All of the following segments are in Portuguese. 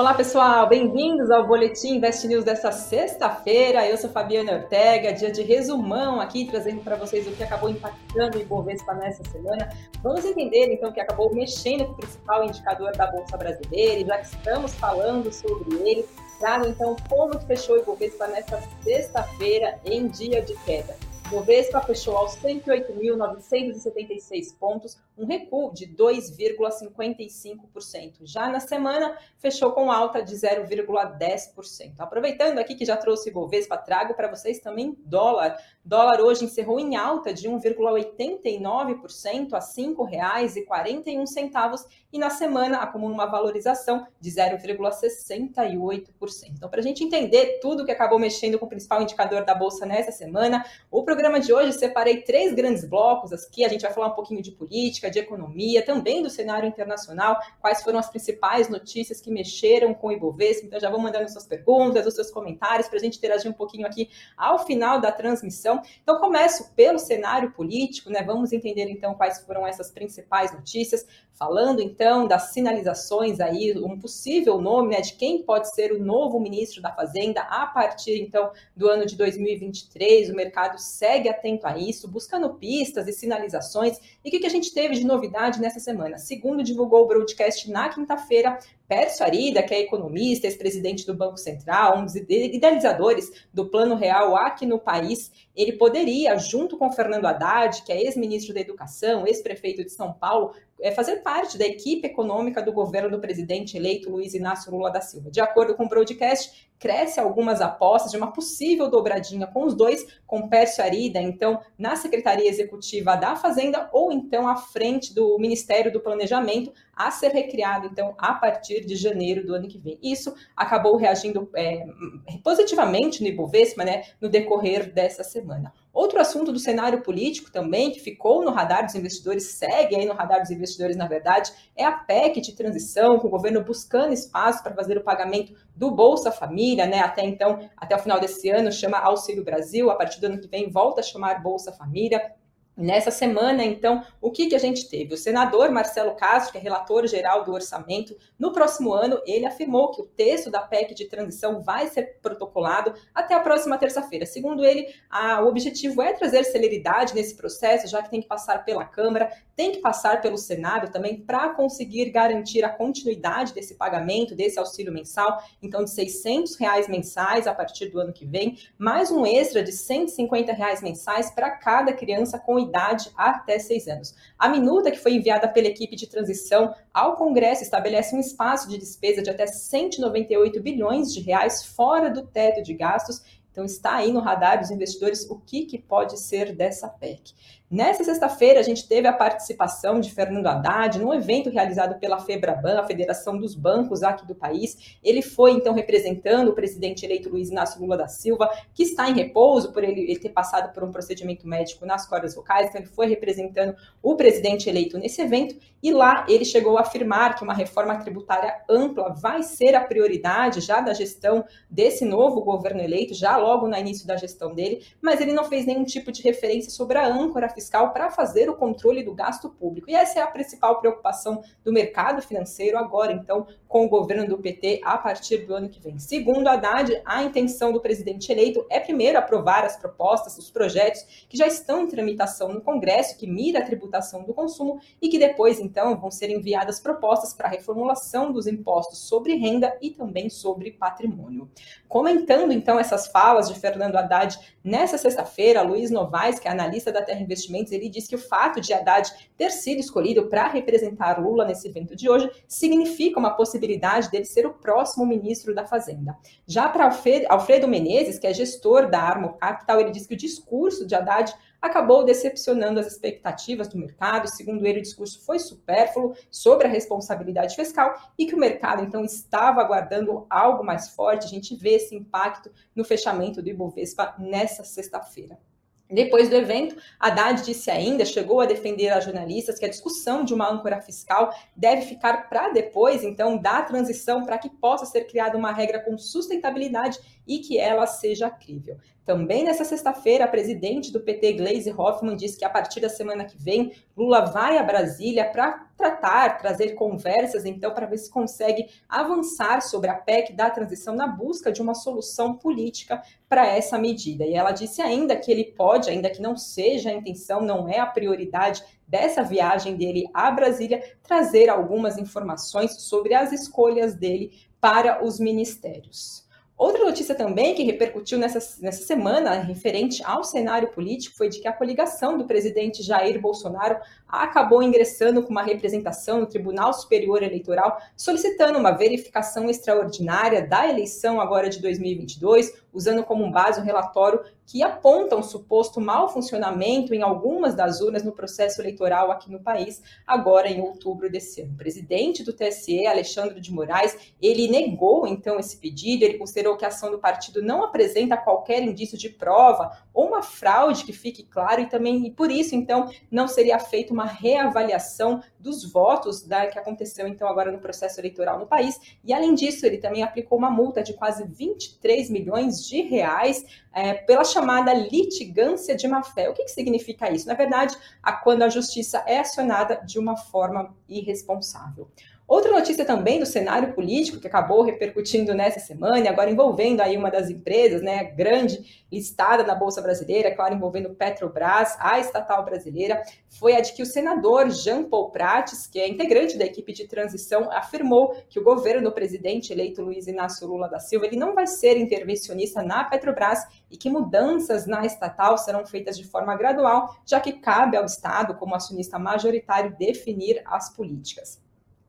Olá, pessoal, bem-vindos ao Boletim Invest News dessa sexta-feira. Eu sou Fabiana Ortega, dia de resumão aqui, trazendo para vocês o que acabou impactando o Ibovespa nessa semana. Vamos entender, então, o que acabou mexendo com o principal indicador da Bolsa Brasileira, e já que estamos falando sobre ele, trago, então, como fechou o Ibovespa nessa sexta-feira em dia de queda. Bovespa fechou aos 108.976 pontos, um recuo de 2,55%. Já na semana, fechou com alta de 0,10%. Aproveitando aqui que já trouxe Bovespa, trago para vocês também dólar. Dólar hoje encerrou em alta de 1,89% a R$ 5,41 e na semana acumula uma valorização de 0,68%. Então, para a gente entender tudo que acabou mexendo com o principal indicador da Bolsa nessa semana, o programa programa de hoje separei três grandes blocos aqui. A gente vai falar um pouquinho de política, de economia, também do cenário internacional, quais foram as principais notícias que mexeram com o Ibovespa. Então já vou mandando suas perguntas, os seus comentários para a gente interagir um pouquinho aqui ao final da transmissão. Então começo pelo cenário político, né? Vamos entender então quais foram essas principais notícias, falando então das sinalizações aí, um possível nome, né, de quem pode ser o novo ministro da Fazenda a partir então do ano de 2023. O mercado segue segue atento a isso, buscando pistas e sinalizações. E o que, que a gente teve de novidade nessa semana? Segundo divulgou o broadcast na quinta-feira, Pércio Arida, que é economista, ex-presidente do Banco Central, um dos idealizadores do Plano Real aqui no país, ele poderia, junto com Fernando Haddad, que é ex-ministro da Educação, ex-prefeito de São Paulo, é fazer parte da equipe econômica do governo do presidente eleito Luiz Inácio Lula da Silva. De acordo com o broadcast, cresce algumas apostas de uma possível dobradinha com os dois, com Pércio Arida, então, na Secretaria Executiva da Fazenda, ou então à frente do Ministério do Planejamento, a ser recriado, então, a partir de janeiro do ano que vem. Isso acabou reagindo é, positivamente no Ibovespa, né, no decorrer dessa semana. Outro assunto do cenário político também, que ficou no radar dos investidores, segue aí no radar dos investidores, na verdade, é a PEC de transição, com o governo buscando espaço para fazer o pagamento do Bolsa Família, né? Até então, até o final desse ano, chama Auxílio Brasil, a partir do ano que vem volta a chamar Bolsa Família. Nessa semana, então, o que, que a gente teve? O senador Marcelo Castro, que é relator geral do orçamento, no próximo ano, ele afirmou que o texto da PEC de transição vai ser protocolado até a próxima terça-feira. Segundo ele, a, o objetivo é trazer celeridade nesse processo, já que tem que passar pela Câmara, tem que passar pelo Senado também, para conseguir garantir a continuidade desse pagamento, desse auxílio mensal, então de 600 reais mensais a partir do ano que vem, mais um extra de 150 reais mensais para cada criança com idade até seis anos. A minuta que foi enviada pela equipe de transição ao Congresso estabelece um espaço de despesa de até 198 bilhões de reais fora do teto de gastos então está aí no radar dos investidores o que, que pode ser dessa PEC. Nessa sexta-feira, a gente teve a participação de Fernando Haddad num evento realizado pela FEBRABAN, a Federação dos Bancos aqui do país. Ele foi, então, representando o presidente eleito Luiz Inácio Lula da Silva, que está em repouso por ele, ele ter passado por um procedimento médico nas cordas vocais. Então, ele foi representando o presidente eleito nesse evento. E lá ele chegou a afirmar que uma reforma tributária ampla vai ser a prioridade já da gestão desse novo governo eleito, já logo no início da gestão dele, mas ele não fez nenhum tipo de referência sobre a âncora fiscal para fazer o controle do gasto público. E essa é a principal preocupação do mercado financeiro agora, então, com o governo do PT a partir do ano que vem. Segundo Haddad, a intenção do presidente eleito é primeiro aprovar as propostas, os projetos que já estão em tramitação no Congresso, que mira a tributação do consumo e que depois, então, vão ser enviadas propostas para a reformulação dos impostos sobre renda e também sobre patrimônio. Comentando, então, essas falas de Fernando Haddad nessa sexta-feira, Luiz Novaes, que é analista da Terra Investimentos, Investimentos, ele diz que o fato de Haddad ter sido escolhido para representar Lula nesse evento de hoje significa uma possibilidade dele ser o próximo ministro da Fazenda. Já para Alfredo Menezes, que é gestor da Armo Capital, ele diz que o discurso de Haddad acabou decepcionando as expectativas do mercado. Segundo ele, o discurso foi supérfluo sobre a responsabilidade fiscal e que o mercado então estava aguardando algo mais forte. A gente vê esse impacto no fechamento do Ibovespa nessa sexta-feira. Depois do evento, Haddad disse ainda, chegou a defender a jornalistas que a discussão de uma âncora fiscal deve ficar para depois, então, da transição para que possa ser criada uma regra com sustentabilidade e que ela seja crível. Também nessa sexta-feira, a presidente do PT, Gleisi Hoffmann, disse que a partir da semana que vem, Lula vai a Brasília para tratar, trazer conversas, então, para ver se consegue avançar sobre a PEC da transição na busca de uma solução política para essa medida. E ela disse ainda que ele pode, ainda que não seja a intenção, não é a prioridade dessa viagem dele a Brasília, trazer algumas informações sobre as escolhas dele para os ministérios. Outra notícia também que repercutiu nessa, nessa semana, referente ao cenário político, foi de que a coligação do presidente Jair Bolsonaro acabou ingressando com uma representação no Tribunal Superior Eleitoral, solicitando uma verificação extraordinária da eleição agora de 2022, usando como base um relatório que aponta um suposto mau funcionamento em algumas das urnas no processo eleitoral aqui no país, agora em outubro desse ano. O presidente do TSE, Alexandre de Moraes, ele negou então esse pedido, ele considerou que a ação do partido não apresenta qualquer indício de prova ou uma fraude que fique claro e também e por isso então não seria feita uma reavaliação dos votos da, que aconteceu então agora no processo eleitoral no país. E além disso, ele também aplicou uma multa de quase 23 milhões de reais é, pela chamada litigância de má-fé. O que, que significa isso? Na verdade, a, quando a justiça é acionada de uma forma irresponsável. Outra notícia também do cenário político que acabou repercutindo nessa semana, agora envolvendo aí uma das empresas, né, grande, listada na Bolsa Brasileira, claro, envolvendo Petrobras, a estatal brasileira, foi a de que o senador Jean Paul Prates, que é integrante da equipe de transição, afirmou que o governo do presidente eleito Luiz Inácio Lula da Silva, ele não vai ser intervencionista na Petrobras e que mudanças na estatal serão feitas de forma gradual, já que cabe ao Estado, como acionista majoritário, definir as políticas.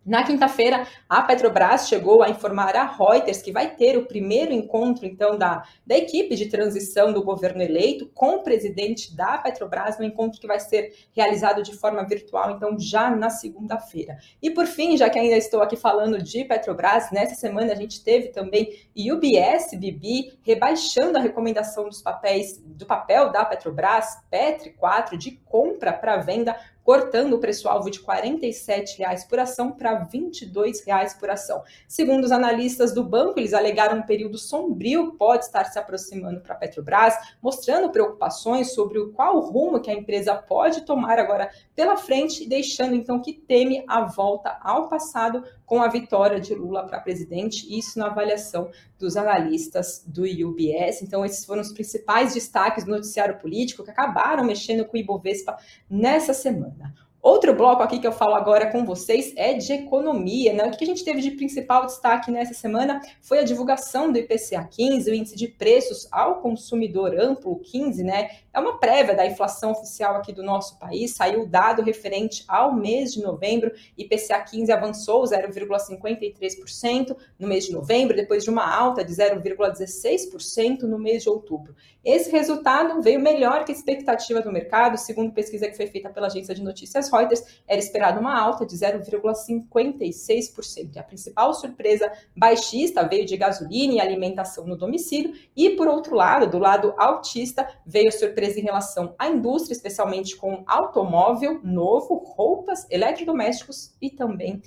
Na quinta-feira, a Petrobras chegou a informar a Reuters que vai ter o primeiro encontro, então, da, da equipe de transição do governo eleito com o presidente da Petrobras, um encontro que vai ser realizado de forma virtual, então, já na segunda-feira. E, por fim, já que ainda estou aqui falando de Petrobras, nessa semana a gente teve também UBS BB rebaixando a recomendação dos papéis do papel da Petrobras, Petri 4, de compra para venda cortando o preço-alvo de R$ 47,00 por ação para R$ 22,00 por ação. Segundo os analistas do banco, eles alegaram um período sombrio pode estar se aproximando para a Petrobras, mostrando preocupações sobre o qual rumo que a empresa pode tomar agora pela frente, deixando então que teme a volta ao passado com a vitória de Lula para presidente, isso na avaliação dos analistas do UBS. Então, esses foram os principais destaques do noticiário político que acabaram mexendo com o Ibovespa nessa semana. Outro bloco aqui que eu falo agora com vocês é de economia, né? O que a gente teve de principal destaque nessa semana foi a divulgação do IPCA 15, o índice de preços ao consumidor amplo 15, né? É uma prévia da inflação oficial aqui do nosso país. Saiu o dado referente ao mês de novembro. IPCA 15 avançou 0,53% no mês de novembro, depois de uma alta de 0,16% no mês de outubro. Esse resultado veio melhor que a expectativa do mercado, segundo pesquisa que foi feita pela agência de notícias Reuters, era esperada uma alta de 0,56%. A principal surpresa baixista veio de gasolina e alimentação no domicílio, e por outro lado, do lado altista, veio a surpresa em relação à indústria, especialmente com automóvel novo, roupas, eletrodomésticos e também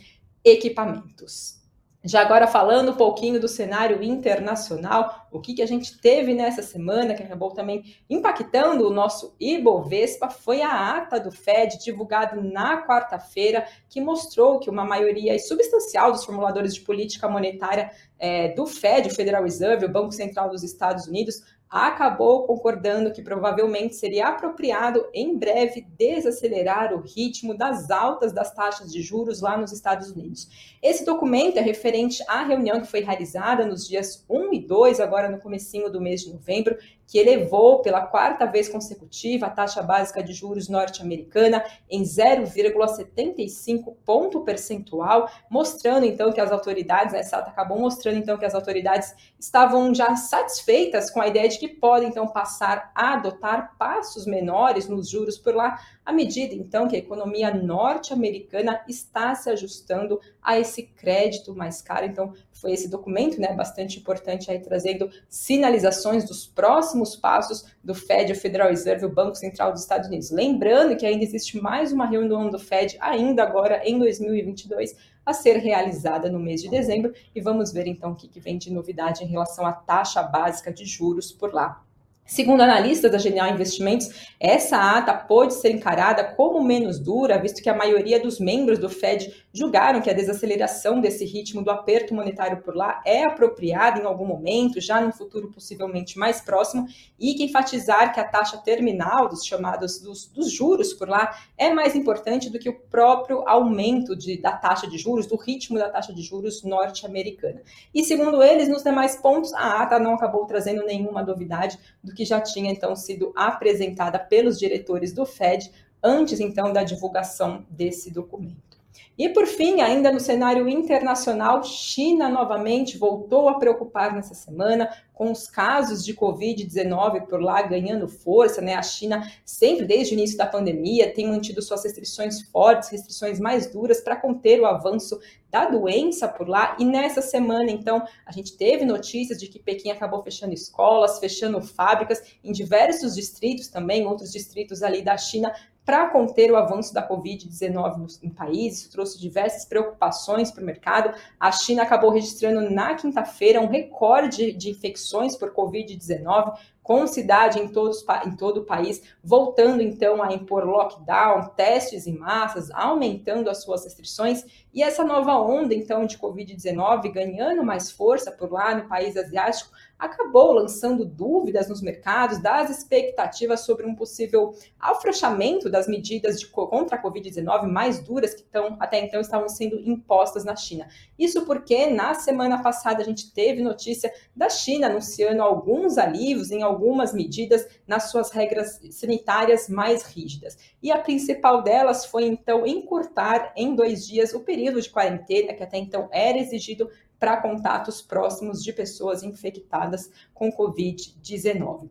equipamentos. Já agora falando um pouquinho do cenário internacional, o que, que a gente teve nessa semana, que acabou também impactando o nosso Ibovespa, foi a ata do Fed, divulgada na quarta-feira, que mostrou que uma maioria substancial dos formuladores de política monetária é, do Fed, o Federal Reserve, o Banco Central dos Estados Unidos, acabou concordando que provavelmente seria apropriado em breve desacelerar o ritmo das altas das taxas de juros lá nos Estados Unidos. Esse documento é referente à reunião que foi realizada nos dias 1 e 2, agora no comecinho do mês de novembro, que elevou pela quarta vez consecutiva a taxa básica de juros norte-americana em 0,75 ponto percentual, mostrando então que as autoridades, né, essa ata acabou mostrando então que as autoridades estavam já satisfeitas com a ideia de que podem então passar a adotar passos menores nos juros por lá à medida então que a economia norte-americana está se ajustando a esse crédito mais caro. Então, foi esse documento, né, bastante importante aí trazendo sinalizações dos próximos passos do Fed, o Federal Reserve, o Banco Central dos Estados Unidos. Lembrando que ainda existe mais uma reunião do Fed ainda agora em 2022 a ser realizada no mês de dezembro e vamos ver então o que, vem de novidade em relação à taxa básica de juros por lá. Segundo analistas da Genial Investimentos, essa ata pode ser encarada como menos dura, visto que a maioria dos membros do Fed julgaram que a desaceleração desse ritmo do aperto monetário por lá é apropriada em algum momento, já no futuro possivelmente mais próximo, e que enfatizar que a taxa terminal dos chamados dos, dos juros por lá é mais importante do que o próprio aumento de, da taxa de juros, do ritmo da taxa de juros norte-americana. E segundo eles, nos demais pontos, a ata não acabou trazendo nenhuma novidade do que já tinha então sido apresentada pelos diretores do Fed antes então da divulgação desse documento. E por fim, ainda no cenário internacional, China novamente voltou a preocupar nessa semana com os casos de Covid-19 por lá ganhando força, né? A China, sempre desde o início da pandemia, tem mantido suas restrições fortes, restrições mais duras para conter o avanço da doença por lá. E nessa semana, então, a gente teve notícias de que Pequim acabou fechando escolas, fechando fábricas em diversos distritos também, outros distritos ali da China para conter o avanço da Covid-19 no, país. Isso trouxe diversas preocupações para o mercado. A China acabou registrando na quinta-feira um recorde de infecções por Covid-19, com cidade em, todos, em todo o país, voltando então a impor lockdown, testes em massas, aumentando as suas restrições, e essa nova onda então de Covid-19 ganhando mais força por lá no país asiático, acabou lançando dúvidas nos mercados das expectativas sobre um possível afrouxamento das medidas de, contra a Covid-19 mais duras que estão, até então estavam sendo impostas na China. Isso porque na semana passada a gente teve notícia da China anunciando alguns alívios em algumas medidas nas suas regras sanitárias mais rígidas. E a principal delas foi então encurtar em dois dias o período de quarentena que até então era exigido para contatos próximos de pessoas infectadas com Covid-19.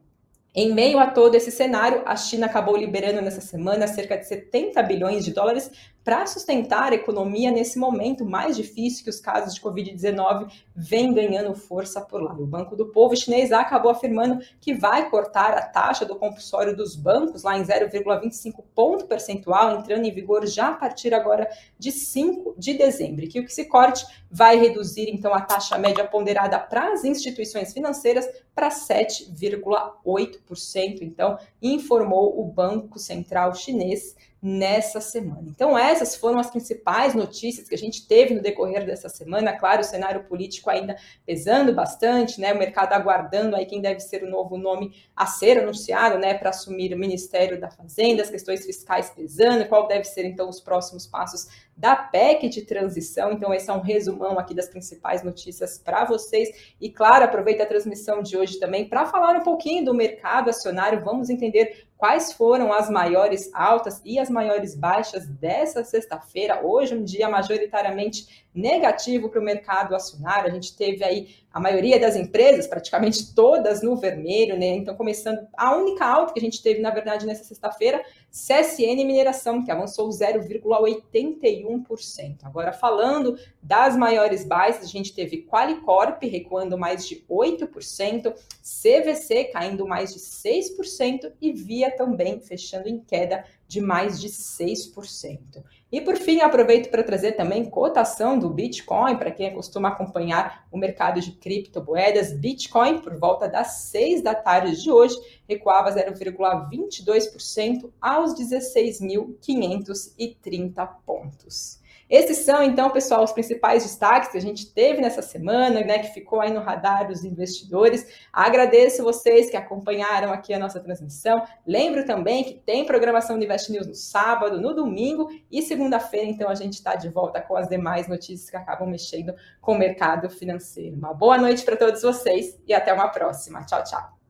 Em meio a todo esse cenário, a China acabou liberando nessa semana cerca de 70 bilhões de dólares para sustentar a economia nesse momento mais difícil que os casos de Covid-19 vêm ganhando força por lá. O Banco do Povo chinês acabou afirmando que vai cortar a taxa do compulsório dos bancos lá em 0,25 ponto percentual, entrando em vigor já a partir agora de 5 de dezembro, que o que se corte vai reduzir então a taxa média ponderada para as instituições financeiras para 7,8%, então informou o Banco Central Chinês nessa semana. Então, essas foram as principais notícias que a gente teve no decorrer dessa semana. Claro, o cenário político ainda pesando bastante, né? O mercado aguardando aí quem deve ser o novo nome a ser anunciado, né, para assumir o Ministério da Fazenda, as questões fiscais pesando, qual deve ser então os próximos passos da PEC de transição. Então, esse é um resumão aqui das principais notícias para vocês. E, claro, aproveita a transmissão de hoje também para falar um pouquinho do mercado acionário. Vamos entender quais foram as maiores altas e as maiores baixas dessa sexta-feira. Hoje, um dia majoritariamente negativo para o mercado acionário. A gente teve aí a maioria das empresas, praticamente todas no vermelho, né? Então, começando, a única alta que a gente teve, na verdade, nessa sexta-feira, CSN Mineração, que avançou 0,81%. Agora, falando das maiores baixas, a gente teve Qualicorp recuando mais de 8%, CVC caindo mais de 6% e Via também fechando em queda de mais de 6%. E por fim, aproveito para trazer também cotação do Bitcoin, para quem costuma acompanhar o mercado de criptomoedas. Bitcoin, por volta das 6 da tarde de hoje, recuava 0,22% aos 16.530 pontos. Esses são, então, pessoal, os principais destaques que a gente teve nessa semana, né, que ficou aí no radar dos investidores. Agradeço vocês que acompanharam aqui a nossa transmissão. Lembro também que tem programação do Invest News no sábado, no domingo e segunda-feira, então a gente está de volta com as demais notícias que acabam mexendo com o mercado financeiro. Uma boa noite para todos vocês e até uma próxima. Tchau, tchau.